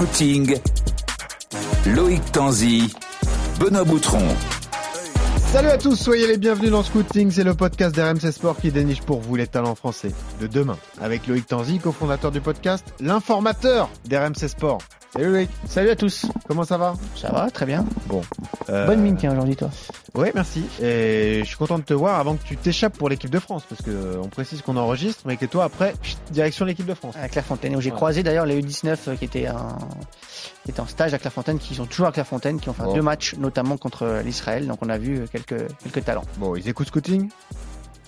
Scouting, Loïc Tanzi, Benoît Boutron. Salut à tous, soyez les bienvenus dans Scouting, c'est le podcast d'RMC Sport qui déniche pour vous les talents français de demain. Avec Loïc Tanzi, cofondateur du podcast, l'informateur d'RMC Sport. Salut Loïc. Salut à tous. Comment ça va? Ça va, très bien. Bon. Euh... Bonne mine tiens aujourd'hui toi. Ouais, merci. Et je suis content de te voir avant que tu t'échappes pour l'équipe de France parce que euh, on précise qu'on enregistre, mais que toi après direction l'équipe de France. À Clairefontaine où j'ai ouais. croisé d'ailleurs les U19 euh, qui étaient en qui étaient en stage à Clairefontaine, qui sont toujours à Clairefontaine, qui ont fait Bon. deux matchs notamment contre l'Israël. Donc on a vu quelques quelques talents. Bon, ils écoutent Scouting?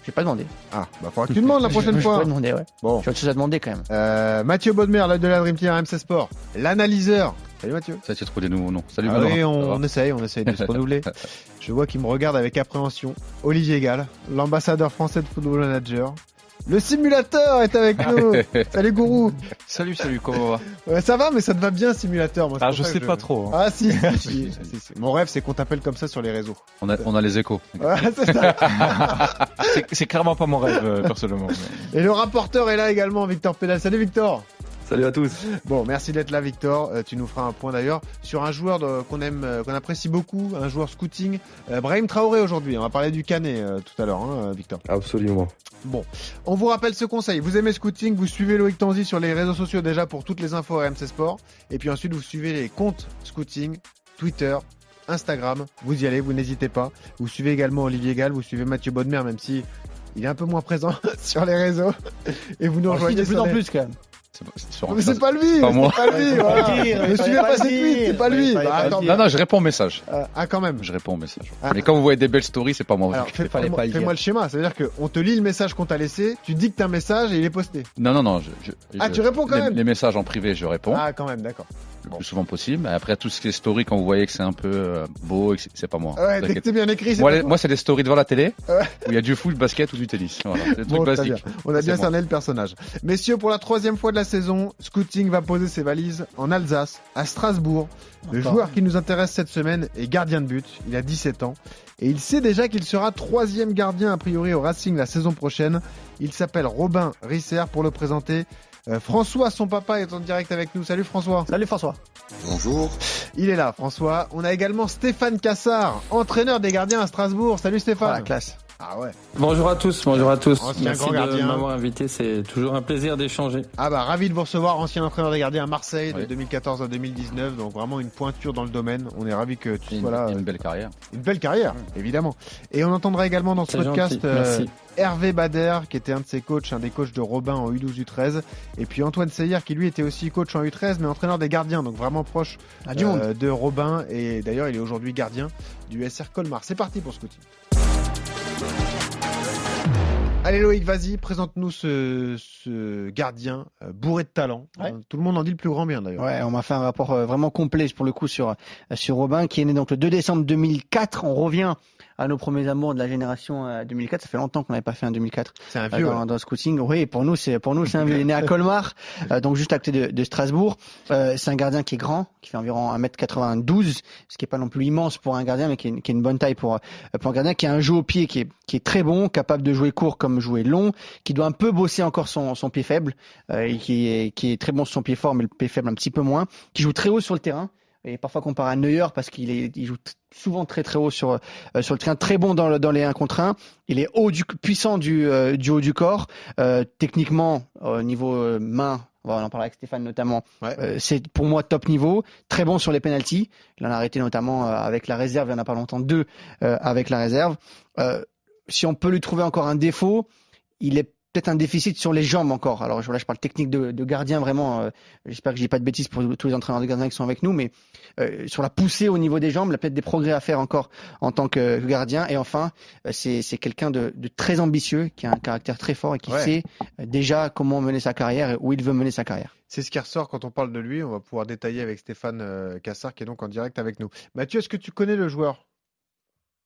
J'ai pas demandé. Ah, bah faudra que tu demandes la prochaine je, fois. Je peux demander, ouais. Bon. J'ai autre chose à demander quand même. Euh, Mathieu Baudemer, l'œil de la Dream Team RMC Sport, l'analyseur. Salut Mathieu. Ça, tu as trouvé des nouveaux noms. Salut, Ah Benoît. oui, on, on essaye, on essaye de se renouveler. Je vois qu'il me regarde avec appréhension. Olivier Gall, l'ambassadeur français de Football Manager. Le simulateur est avec nous. Salut Gourou. Salut, salut, comment va? Ouais, ça va, mais ça te va bien simulateur. Moi, Ah, je sais pas trop. hein. Ah si, si, si, si, si. Mon rêve, c'est qu'on t'appelle comme ça sur les réseaux. on, a, on a les échos. Ouais, c'est ça. C'est- C'est clairement pas mon rêve, euh, personnellement. Et le rapporteur est là également, Victor Pédal. Salut Victor. Salut à tous. Bon, merci d'être là, Victor. Euh, tu nous feras un point d'ailleurs sur un joueur de- qu'on aime, euh, qu'on apprécie beaucoup, un joueur scouting, euh, Brahim Traoré aujourd'hui. On va parler du Canet euh, tout à l'heure, hein, euh, Victor. Absolument. Bon, on vous rappelle ce conseil. Vous aimez scouting, vous suivez Loïc Tanzi sur les réseaux sociaux déjà pour toutes les infos RMC Sport. Et puis ensuite, vous suivez les comptes scouting, Twitter, Instagram. Vous y allez, vous n'hésitez pas. Vous suivez également Olivier Gall, vous suivez Mathieu Bodmer, même si il est un peu moins présent sur les réseaux. Et vous nous si, rejoignez de plus en plus quand même. C'est pas- c'est sur- Mais c'est pas lui, Pas c'est moi. pas lui, voilà. pas dire, Ne il suivez fallait pas dire, c'est pas lui. Bah, attends, dire. Non, non, je réponds aux messages. euh, ah, quand même. Je réponds aux messages. Ah. Mais quand vous voyez des belles stories, c'est pas moi. Alors, Je fais, fais pas- fallait fais-moi le fais-moi dire. le schéma, c'est-à-dire qu'on te lit le message qu'on t'a laissé, tu dictes un message et il est posté. Non, non, non. Je, je- Ah, je- tu réponds quand les, même Les messages en privé, je réponds Ah, quand même, d'accord. Le plus souvent possible. Après, tout ce qui est story, quand vous voyez que c'est un peu euh, beau, c'est- pas moi. Ouais, dès que T'inquiète. t'es bien écrit, c'est Moi, les- moi, c'est des stories devant la télé Ouais. où il y a du foot, basket ou du tennis. Voilà, des trucs Bon, basiques. On a bien cerné le personnage. Messieurs, pour la troisième fois de la saison, Scouting va poser ses valises en Alsace, à Strasbourg. Le Encore. joueur qui nous intéresse cette semaine est gardien de but. Il a 17 ans. Et il sait déjà qu'il sera troisième gardien a priori au Racing la saison prochaine. Il s'appelle Robin Risser pour le présenter. Euh, François, son papa, est en direct avec nous. Salut François. Salut François. Bonjour. Il est là, François. On a également Stéphane Cassard, entraîneur des gardiens à Strasbourg. Salut Stéphane. Voilà, classe. Ah ouais. Bonjour à tous, bonjour à tous. Ancien Merci grand de m'avoir invité, c'est toujours un plaisir d'échanger. Ah bah ravi de vous recevoir, ancien entraîneur des gardiens à Marseille de Oui. 2014 à 2019, donc vraiment une pointure dans le domaine. On est ravi que tu sois Une, là. une belle carrière. Une belle carrière, évidemment. Et on entendra également dans ce podcast euh. Hervé Bader, qui était un de ses coachs, un des coachs de Robin en U12 U13, et puis Antoine Seyer, qui lui était aussi coach en U13, mais entraîneur des gardiens, donc vraiment proche Ah, du euh, monde. de Robin. Et d'ailleurs, il est aujourd'hui gardien du SR Colmar. C'est parti pour Scouting. Allez Loïc, vas-y, présente-nous ce, ce gardien euh, bourré de talent. Ouais. Euh, tout le monde en dit le plus grand bien d'ailleurs. Ouais, on m'a fait un rapport euh, vraiment complet pour le coup sur sur Robin qui est né donc le 2 décembre 2004. On revient à nos premiers amours de la génération euh, 2004. Ça fait longtemps qu'on n'avait pas fait un 2004 C'est un euh, vieux. dans, là. dans le scouting. Oui, pour nous c'est pour nous c'est un vieux. Il est né à Colmar, euh, donc juste à côté de, de Strasbourg. Euh, c'est un gardien qui est grand, qui fait environ 1m92, ce qui est pas non plus immense pour un gardien, mais qui est, une- qui est une bonne taille pour euh, pour un gardien qui a un jeu au pied qui est qui est très bon, capable de jouer court comme jouer long, qui doit un peu bosser encore son son pied faible, euh, et qui est qui est très bon sur son pied fort, mais le pied faible un petit peu moins, qui joue très haut sur le terrain et parfois comparé à Neuer parce qu'il est il joue souvent très très haut sur euh, sur le terrain très bon dans le- dans les 1 contre 1 il est haut du puissant du euh, du haut du corps. Euh, techniquement au niveau euh, main on va en parler avec Stéphane notamment Ouais. euh, c'est pour moi top niveau. Très bon sur les penalties il en a arrêté notamment euh, avec la réserve. Il y en a pas longtemps deux euh, avec la réserve. Euh, si on peut lui trouver encore un défaut il est peut-être un déficit sur les jambes encore. Alors là, je parle technique de, de gardien vraiment. euh, J'espère que je dis pas de bêtises pour tous les entraîneurs de gardiens qui sont avec nous, mais euh, sur la poussée au niveau des jambes, il a peut-être des progrès à faire encore en tant que gardien. Et enfin, euh, c'est quelqu'un de, de très ambitieux, qui a un caractère très fort et qui Ouais. sait déjà comment mener sa carrière et où il veut mener sa carrière. C'est ce qui ressort quand on parle de lui. On va pouvoir détailler avec Stéphane Cassard qui est donc en direct avec nous. Mathieu, est-ce que tu connais le joueur?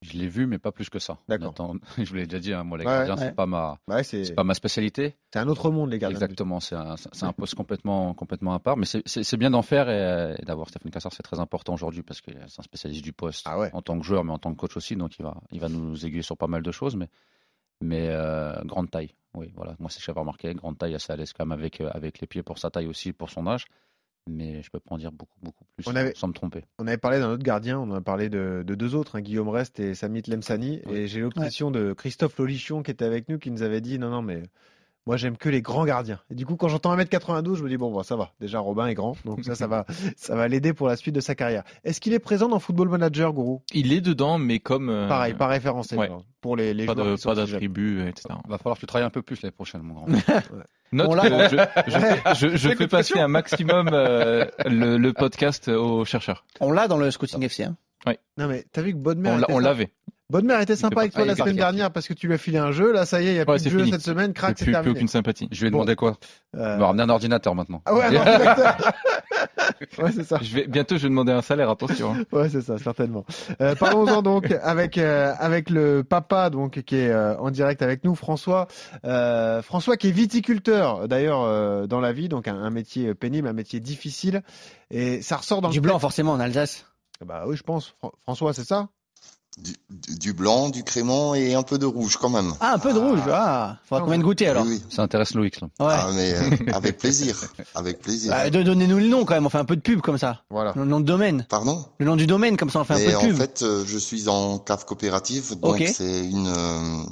Je l'ai vu, mais pas plus que ça. D'accord. Je vous l'ai déjà dit, hein, moi, les Ouais, gardiens, ouais. c'est pas ma, Ouais, c'est c'est pas ma spécialité. c'est un autre monde les gardiens. Exactement, c'est un, poste complètement, complètement à part. Mais c'est- bien d'en faire et, et d'avoir Stéphane Cassard, c'est très important aujourd'hui parce que c'est un spécialiste du poste Ah en tant que joueur, mais en tant que coach aussi. Donc il va, il va nous aiguiller sur pas mal de choses. Mais, mais euh, grande taille, oui, voilà. Moi, c'est ce que j'avais remarqué, grande taille, assez à l'aise quand même avec, euh, avec les pieds pour sa taille aussi, pour son âge. Mais je peux pas en dire beaucoup, beaucoup plus On avait- sans me tromper. On avait parlé d'un autre gardien, on en a parlé de, de deux autres, hein, Guillaume Rest et Samit Lemsani. Et j'ai Ouais. question de Christophe Lolichon qui était avec nous, qui nous avait dit non, non, mais moi j'aime que les grands gardiens. Et du coup, quand j'entends 1m92, je me dis bon, bah, ça va. Déjà, Robin est grand, donc ça, ça va, ça va l'aider pour la suite de sa carrière. Est-ce qu'il est présent dans Football Manager, Gourou Il est dedans, mais comme. euh, Pareil, pas référencé. ouais. Pour les, les Pas joueurs de- pas d'attributs, etc. Va falloir que tu travailles un peu plus l'année prochaine, mon grand. Note On l'a- que je, je fais, je- je fais passer un maximum euh, le, le podcast aux chercheurs. On l'a dans le scouting FC. Hein. Non, mais t'as vu que Bodmer On l'a- l'avait. Bodmer était sympa avec toi partie- la semaine dernière parce que tu lui as filé un jeu. Là, ça y est, il n'y a Ouais, plus de jeu fini. cette semaine. Crac, Plus, c'est plus terminé. aucune sympathie. Je lui ai Bon. demandé quoi? Euh, va ramener un ordinateur maintenant. Ah ouais, un ordinateur. ouais, c'est ça. Je vais, bientôt, je vais demander un salaire, attention. hein. Ouais, c'est ça, certainement. Euh, Parlons-en donc avec euh, avec le papa donc qui est euh, en direct avec nous, François. Euh, François qui est viticulteur d'ailleurs euh, dans la vie, donc un, un métier pénible, un métier difficile, et ça ressort dans Du le blanc, forcément, en Alsace. Bah oui, je pense. Fran- François, c'est ça? Du, blanc, du crément et un peu de rouge quand même. Ah, un peu de rouge. Ah, faudra qu'on vienne goûter alors. Oui, oui. Ça intéresse Loïc. Là. Ouais. Ah, mais euh, avec plaisir, avec plaisir. Bah, de- Donnez-nous le nom quand même, on fait un peu de pub comme ça. Voilà. Le nom de domaine. Pardon? Le nom du domaine, comme ça on fait un peu de en pub. fait, euh, je suis en cave coopérative, donc Ok. c'est une euh,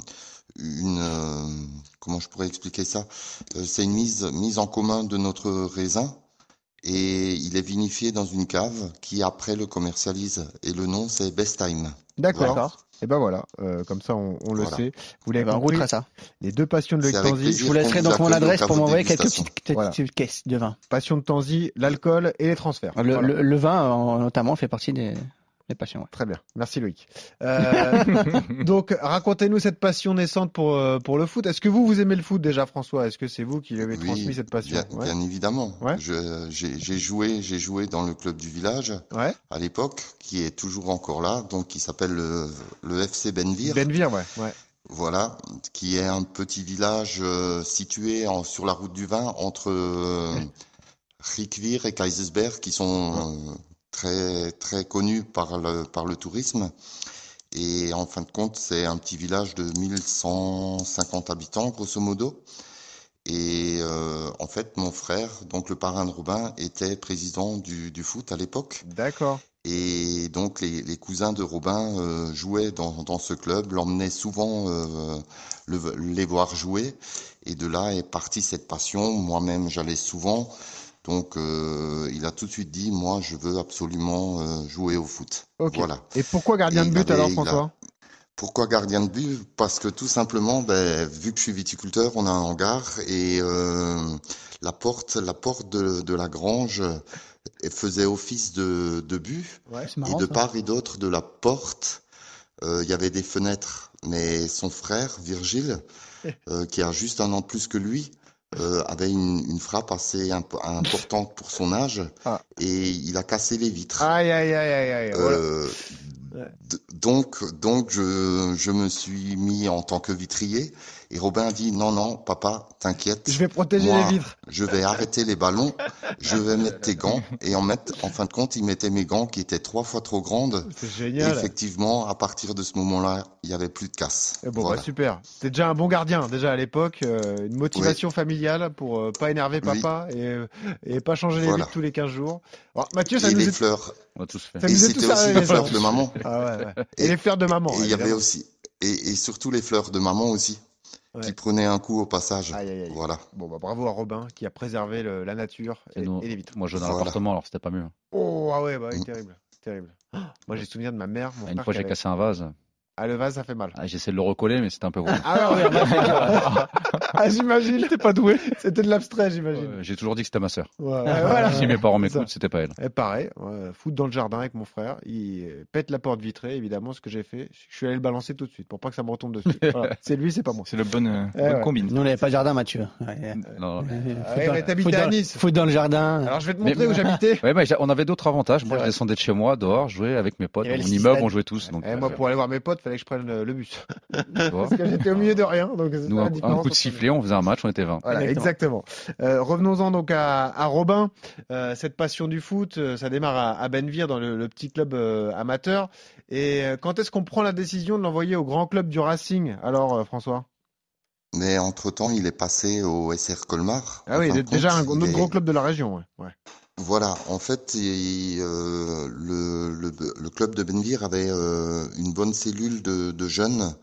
une euh, comment je pourrais expliquer ça? Euh, C'est une mise mise en commun de notre raisin et il est vinifié dans une cave qui après le commercialise et le nom c'est Best Time. D'accord. Et ben voilà, euh, comme ça on, on le Voilà. sait. Vous Eh l'avez ben, on compris, ça. les deux passions de plaisir. Je vous laisserai donc mon adresse pour m'envoyer quelques petites, Voilà. caisses de vin. Passion de Tanzi, l'alcool et les transferts. Le, Voilà. le- le vin, en- notamment, fait partie des, des passions. ouais. Très bien, merci Loïc. Euh, donc, racontez-nous cette passion naissante pour, euh, pour le foot. Est-ce que vous, vous aimez le foot déjà, François? Est-ce que c'est vous qui lui avez Oui, transmis cette passion? Bien, ouais. bien évidemment. Ouais. J'ai joué, j'ai joué dans le club du village ouais. à l'époque, qui est toujours encore là, donc qui s'appelle le, le FC Benvir. Benvir, ouais. ouais. Voilà, qui est un petit village euh, situé en- sur la route du vin entre euh, Rijkwier et Kaisersberg, qui sont euh, très très connus par le par le tourisme. Et en fin de compte, c'est un petit village de 1150 habitants, grosso modo. Et euh, en fait, mon frère, donc le parrain de Robin, était président du, du foot à l'époque. D'accord. Et donc les, les cousins de Robin euh, jouaient dans, dans ce club, l'emmenaient souvent euh, le- les voir jouer. Et de là est partie cette passion. Moi-même, j'allais souvent. Donc euh, il a tout de suite dit, moi, je veux absolument euh, jouer au foot. Voilà. Et pourquoi gardien de but avait- alors, a- François? Pourquoi gardien de but? Parce que tout simplement, ben, vu que je suis viticulteur, on a un hangar et euh, la porte, la porte de, de la grange faisait office de, de but. Ouais. C'est Et marrant. de ça. part et d'autre de la porte, il y avait des fenêtres. Mais son frère, Virgile, euh, qui a juste un an de plus que lui, euh, avait une, une frappe assez imp- importante pour son âge Ah. et il a cassé les vitres. Aïe, aïe, aïe, aïe, voilà. Euh, donc, donc je, je me suis mis en tant que vitrier et Robin a dit non, non, papa, t'inquiète. Je vais protéger moi, les vitres. Je vais arrêter les ballons, je vais mettre tes gants et en mettre, en fin de compte, il mettait mes gants qui étaient trois fois trop grandes. C'est Et génial. effectivement, à partir de ce moment-là, il y avait plus de casse. Eh bon, Voilà. bah, super. C'était déjà un bon gardien, déjà à l'époque. euh, une motivation familiale pour euh, pas énerver Oui. papa et, euh, et pas changer les Voilà. vitres tous les 15 jours. Alors, Mathieu, ça Et nous les est... fleurs. On a tous fait. Ça Et c'était aussi arrivé, les fleurs de maman. Ah ouais, ouais. Et, Et- les fleurs de maman. Et il y avait aussi, et, et surtout les fleurs de maman aussi, Ouais. qui prenaient un coup au passage. Aïe, aïe, aïe. Voilà. Bon, bah, bravo à Robin qui a préservé le- la nature et, Et nous- et les vitres. Moi, je dans Voilà. l'appartement, alors c'était pas mieux. Oh, ah ouais, bah, oui, Mm. terrible. Terrible. Ah, Moi, j'ai souvenir de ma mère. Mon Une fois, j'ai avait- cassé un vase. Ah, le vase, ça fait mal. Ah, J'ai essayé de le recoller, mais c'était un peu gros. Ah ouais, ouais, ah, j'imagine. T'es pas doué. C'était de l'abstrait, j'imagine. Euh, J'ai toujours dit que c'était ma sœur. Ouais, ouais, voilà. Si mes parents m'écoutent, c'était pas elle. Et pareil, foot dans le jardin avec mon frère. Il pète la porte vitrée, évidemment. Ce que j'ai fait, je suis allé le balancer tout de suite pour pas que ça me retombe dessus. Voilà. C'est lui, c'est pas moi. C'est le bon, euh, Eh bonne combine. Nous, on n'avait pas de jardin, Mathieu. Ouais. Non, t'habitais Foot à dans- Nice. Foot dans le jardin. Alors je vais te Mais- montrer où j'habitais. Ouais, mais j'ai- on avait d'autres avantages. Moi, je descendais de chez moi, dehors, je jouais avec mes potes. Mon immeuble, on jouait tous. Eh, moi, pour aller voir mes potes, fallait que je prenne le, le bus. Parce que j'étais au milieu de rien. Donc Nous, un, coup de sifflet, on faisait un match, on était 20. Voilà, exactement. Euh, Revenons-en donc à, à Robin. Euh, cette passion du foot, euh, ça démarre à, à Benvir dans le, le petit club euh, amateur. Et quand est-ce qu'on prend la décision de l'envoyer au grand club du Racing Alors, euh, François? Mais entre-temps, il est passé au SR Colmar. Ah oui, déjà un, autre est- gros club de la région. Ouais. Ouais. Voilà, en fait, euh, le, club de Benvir avait euh, une bonne cellule de, de jeunes,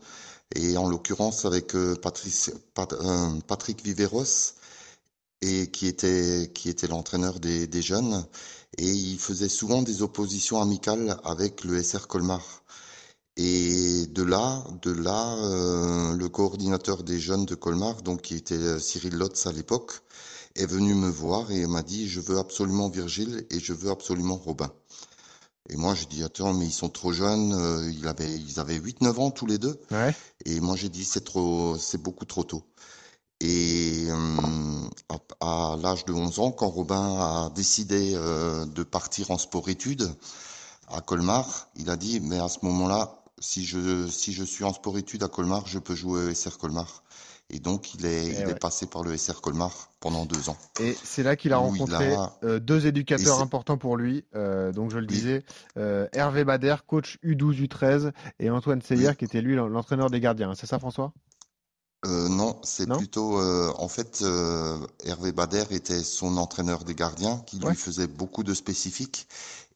et en l'occurrence avec euh, euh, Patrick Viveros, et qui était, qui était l'entraîneur des, jeunes, et il faisait souvent des oppositions amicales avec le SR Colmar. Et de là, de là, euh, le coordinateur des jeunes de Colmar, donc qui était Cyril Lotz à l'époque, est venu me voir et m'a dit je veux absolument Virgile et je veux absolument Robin. Et moi j'ai dit attends mais ils sont trop jeunes, euh, il avait, ils avaient 8-9 ans tous les deux. Ouais. Et moi j'ai dit c'est trop, c'est beaucoup trop tôt. Et euh, à, à l'âge de 11 ans, quand Robin a décidé euh, de partir en sport-études à Colmar, il a dit mais à ce moment-là, si je si je suis en sport-études à Colmar, je peux jouer au SR Colmar. Et donc il est Eh il ouais. est passé par le SR Colmar pendant deux ans. Et c'est là qu'il a rencontré a- euh, deux éducateurs importants pour lui. Euh, donc je le Oui. disais, euh, Hervé Bader, coach U12, U13, et Antoine Seyer, Oui. qui était lui l'en- l'entraîneur des gardiens. C'est ça, François? Non, c'est plutôt en fait Hervé Bader était son entraîneur des gardiens qui lui Ouais. faisait beaucoup de spécifiques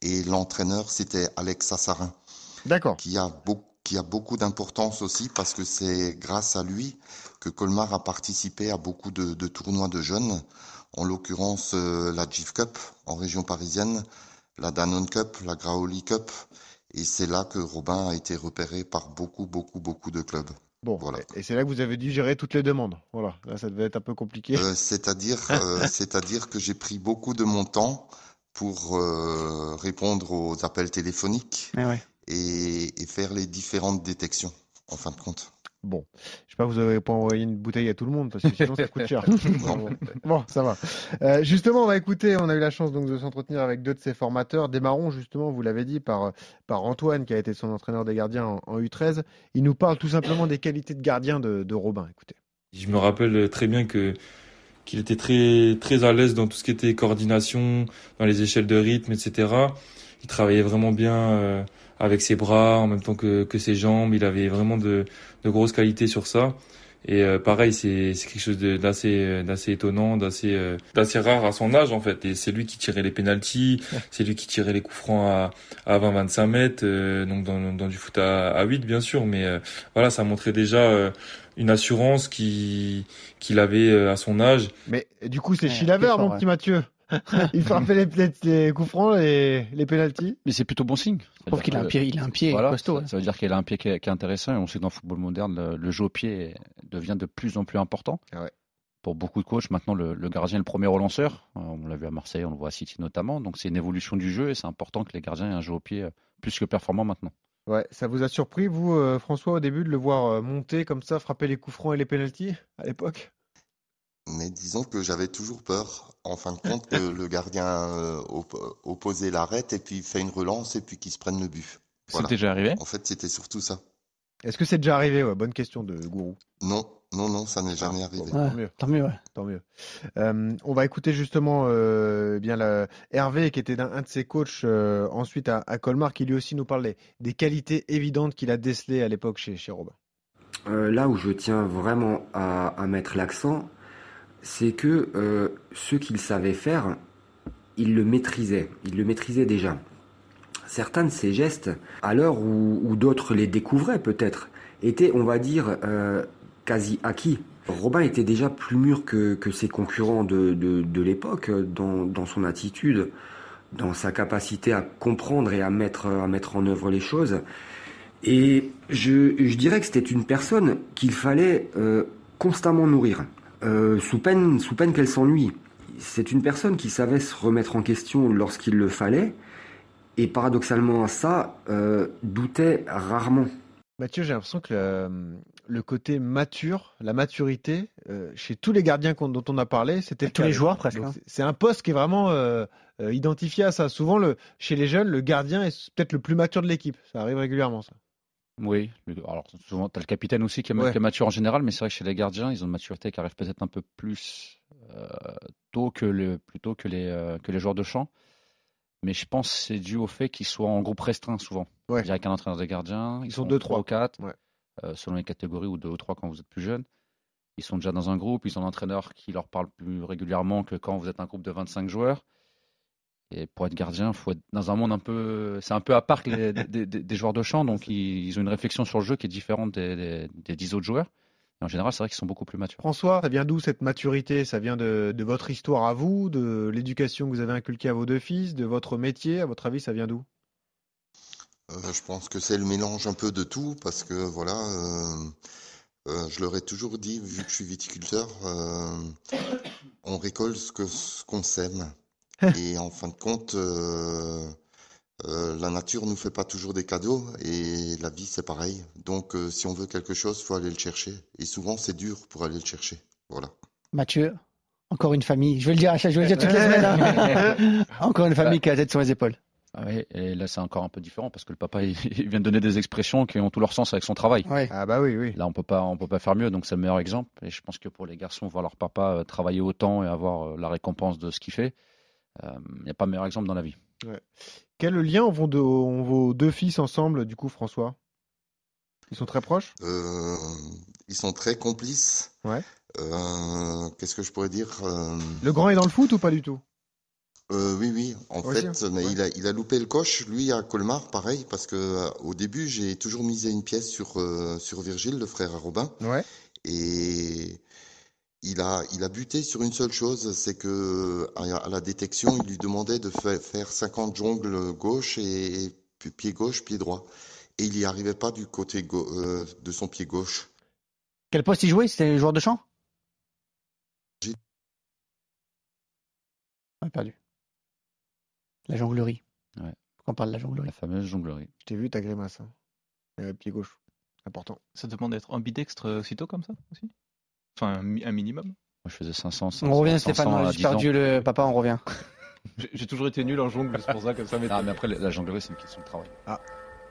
et l'entraîneur c'était Alex Assarin D'accord. qui a beaucoup qui a beaucoup d'importance aussi parce que c'est grâce à lui que Colmar a participé à beaucoup de, de tournois de jeunes, en l'occurrence euh, la GIF Cup en région parisienne, la Danone Cup, la Graoli Cup, et c'est là que Robin a été repéré par beaucoup, beaucoup, beaucoup de clubs. Bon, Voilà. et c'est là que vous avez dû gérer toutes les demandes. Voilà, là ça devait être un peu compliqué. Euh, c'est-à-dire, euh, c'est-à-dire que j'ai pris beaucoup de mon temps pour euh, répondre aux appels téléphoniques Mais ouais. et, et faire les différentes détections, en fin de compte. Bon, je sais pas, vous n'avez pas envoyé une bouteille à tout le monde parce que sinon ça coûte cher. Bon, ça va. Euh, justement, on va écouter. On a eu la chance donc de s'entretenir avec deux de ses formateurs. Démarrons justement, vous l'avez dit, par par Antoine qui a été son entraîneur des gardiens en, en U13. Il nous parle tout simplement des qualités de gardien de, de Robin. Écoutez. Je me rappelle très bien que qu'il était très très à l'aise dans tout ce qui était coordination, dans les échelles de rythme, etc. Il travaillait vraiment bien euh, avec ses bras en même temps que, que ses jambes. Il avait vraiment de, de grosses qualités sur ça. Et euh, pareil, c'est c'est quelque chose de- d'assez d'assez étonnant, d'assez euh, d'assez rare à son âge en fait. Et c'est lui qui tirait les pénalties, c'est lui qui tirait les coups francs à à 20-25 mètres, euh, donc dans dans du foot à, à 8 bien sûr. Mais euh, voilà, ça montrait déjà euh, une assurance qui qu'il avait euh, à son âge. Mais du coup, c'est Ouais, Chilaver, plus fort, mon ouais. petit Mathieu. Il frappait les, les, les coups francs, les, les pénalties. Mais c'est plutôt bon signe. Je trouve qu'il a un pied, il a un pied Voilà, costaud. ça, ouais. ça veut dire qu'il a un pied qui est, qui est intéressant et on sait que dans le football moderne, le, le jeu au pied devient de plus en plus important. Ah ouais. Pour beaucoup de coachs, maintenant, le, le gardien est le premier relanceur. Euh, On l'a vu à Marseille, on le voit à City notamment. Donc c'est une évolution du jeu et c'est important que les gardiens aient un jeu au pied euh, plus que performant maintenant. Ouais, ça vous a surpris, vous, euh, François, au début, de le voir euh, monter comme ça, frapper les coups francs et les pénalties à l'époque? Mais disons que j'avais toujours peur, en fin de compte, que le gardien euh, op- opposé l'arrête et puis fait une relance et puis qu'il se prenne le but. Voilà. C'était déjà arrivé? En fait, c'était surtout ça. Est-ce que c'est déjà arrivé? Ouais, Bonne question de Gourou. Non, non, non, ça n'est jamais Ah, arrivé. bon, Ouais. Tant mieux. Tant mieux, ouais. Tant mieux. Euh, on va écouter justement euh, eh bien la- Hervé, qui était un, un de ses coachs euh, ensuite à, à Colmar, qui lui aussi nous parle des, des qualités évidentes qu'il a décelées à l'époque chez, chez Robin. Euh, là où je tiens vraiment à, à mettre l'accent, c'est que euh, ce qu'il savait faire, il le maîtrisait, il le maîtrisait déjà. Certains de ses gestes, à l'heure où, où d'autres les découvraient peut-être, étaient, on va dire, euh, quasi acquis. Robin était déjà plus mûr que, que ses concurrents de, de, de l'époque dans, dans son attitude, dans sa capacité à comprendre et à mettre, à mettre en œuvre les choses. Et je, je dirais que c'était une personne qu'il fallait euh, constamment nourrir, euh, sous peine, sous peine qu'elle s'ennuie. C'est une personne qui savait se remettre en question lorsqu'il le fallait, et paradoxalement à ça, euh, doutait rarement. Mathieu, j'ai l'impression que le, le côté mature, la maturité, euh, chez tous les gardiens dont on a parlé, c'était Tous les joueurs, presque, hein. c'est- un poste qui est vraiment euh, euh, identifié à ça. Souvent, le, chez les jeunes, le gardien est peut-être le plus mature de l'équipe. Ça arrive régulièrement, ça. Oui, alors souvent, tu as le capitaine aussi qui est, Ouais. qui mature en général, mais c'est vrai que chez les gardiens, ils ont une maturité qui arrive peut-être un peu plus euh, tôt que, le, plutôt que, les, euh, que les joueurs de champ. Mais je pense que c'est dû au fait qu'ils soient en groupe restreint souvent. Ouais. Il y a qu'un entraîneur de gardiens. Ils sont deux, trois trois. ou quatre, Ouais. euh, selon les catégories, ou deux ou trois quand vous êtes plus jeune. Ils sont déjà dans un groupe, ils ont un entraîneur qui leur parle plus régulièrement que quand vous êtes un groupe de 25 joueurs. Et pour être gardien, faut être dans un monde un peu, c'est un peu à part des, des, des, joueurs de champ, donc ils, ont une réflexion sur le jeu qui est différente des, des, dix autres joueurs. Et en général, c'est vrai qu'ils sont beaucoup plus matures. François, ça vient d'où cette maturité? Ça vient de, de, votre histoire à vous, de l'éducation que vous avez inculquée à vos deux fils, de votre métier? À votre avis, ça vient d'où? Euh, Je pense que c'est le mélange un peu de tout, parce que voilà, euh, euh, je leur ai toujours dit, vu que je suis viticulteur, on récolte ce qu'on ce qu'on sème. Et en fin de compte, euh, euh, la nature nous fait pas toujours des cadeaux et la vie c'est pareil. Donc euh, si on veut quelque chose, faut aller le chercher. Et souvent c'est dur pour aller le chercher. Voilà. Mathieu, encore une famille. Je vais le dire, je vais le dire toutes les semaines. Hein. encore une famille qui a la tête sur les épaules. Ah oui, et là c'est encore un peu différent parce que le papa il, vient de donner des expressions qui ont tout leur sens avec son travail. Ah bah oui, oui. Là on peut pas, on peut pas faire mieux, donc c'est le meilleur exemple. Et je pense que pour les garçons, voir leur papa travailler autant et avoir la récompense de ce qu'il fait, il euh, n'y a pas meilleur exemple dans la vie. Quel lien ont, vos deux fils ensemble, du coup, François? Ils sont très proches? Euh, Ils sont très complices. Ouais. Euh, qu'est-ce que je pourrais dire Le grand est dans le foot ou pas du tout? Oui, oui. En fait, il, a, il a loupé le coche. Lui, à Colmar, pareil, parce que au début, j'ai toujours misé une pièce sur, sur Virgile, le frère à Robin. Ouais. Et il a, il a buté sur une seule chose, c'est que à la détection, il lui demandait de faire 50 jongles gauche et pied gauche, pied droit. Et il n'y arrivait pas du côté euh, de son pied gauche. Quel poste il jouait? C'était joueur de champ? On perdu. La jonglerie. Ouais. Pourquoi on parle de la jonglerie? La fameuse jonglerie. Je t'ai vu ta grimace. Hein. Euh, pied gauche. Important. Ça demande d'être ambidextre aussitôt comme ça aussi? Enfin, un, minimum. Moi, je faisais 500. on revient, Stéphane. J'ai perdu le papa, on revient. J'ai toujours été nul en jongle, c'est pour ça que ça m'est. Ah, mais après, la jonglerie, c'est une question de travail. Ah.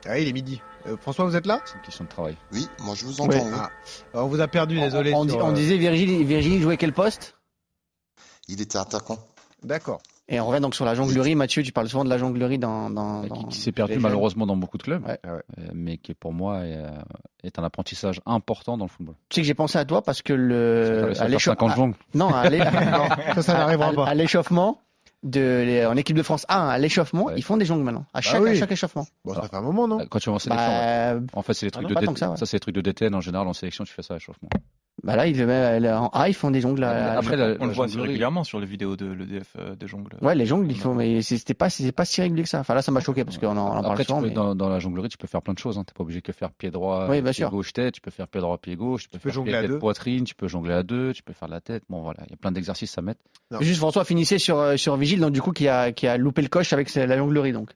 Ah, il est midi. Euh, François, vous êtes là? C'est une question de travail. Oui, moi je vous entends. Ah. on vous a perdu, désolé. On, on, disait Virgile, Virgile jouait quel poste? Il était attaquant. D'accord. Et on revient donc sur la jonglerie. Mathieu, tu parles souvent de la jonglerie dans. dans, qui, s'est perdu malheureusement dans beaucoup de clubs, euh, mais qui pour moi euh, est, un apprentissage important dans le football. Tu sais que j'ai pensé à toi parce que le. À l'échauffement. Non, à ça, ça n'arrivera pas. À l'échauffement, de, en équipe de France 1 à l'échauffement, ils font des jongles maintenant. À bah chaque, à chaque échauffement. Bon, ça fait un moment, non Quand tu vas en sélection, bah, en fait, c'est les trucs de DTN. Ça, c'est les trucs de DTN en général en sélection, tu fais ça à l'échauffement. Bah là, ils, en A, ils font des jongles. Après, on le voit régulièrement sur les vidéos de l'EDF euh, des jongles. Ouais, les jongles, ils font, mais c'était pas, c'était pas si régulier que ça. Enfin là, ça m'a choqué parce qu'on en, en parle souvent. Mais... Dans, dans, la jonglerie, tu peux faire plein de choses. Hein. T'es pas obligé que faire pied droit, pied gauche tête. Tu peux faire pied droit, pied gauche. Tu peux, faire jongler pied, tête, poitrine. Tu peux jongler à deux. Tu peux faire la tête. Bon voilà, il y a plein d'exercices à mettre. Juste François finissait sur euh, sur Vigile, donc du coup qui a qui a loupé le coche avec la jonglerie donc.